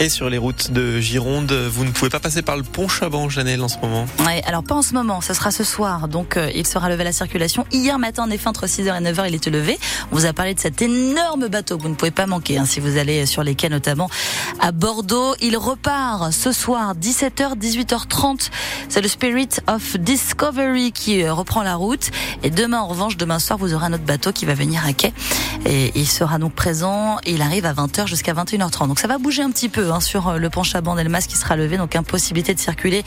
Et sur les routes de Gironde, vous ne pouvez pas passer par le pont Chaban, Janelle, en ce moment Ouais, alors pas en ce moment, ce sera ce soir. Donc euh, il sera levé à la circulation. Hier matin, en effet, entre 6h et 9h, il était levé. On vous a parlé de cet énorme bateau que vous ne pouvez pas manquer hein, si vous allez sur les quais, notamment à Bordeaux. Il repart ce soir, 17h, 18h30. C'est le Spirit of Discovery qui euh, reprend la route. Et demain, en revanche, demain soir, vous aurez un autre bateau qui va venir à quai. Et il sera donc présent. Il arrive à 20h jusqu'à 21h30. Donc ça va bouger un petit peu hein, sur euh, le pont Chaban d'Elmas qui sera levé. Donc impossibilité de circuler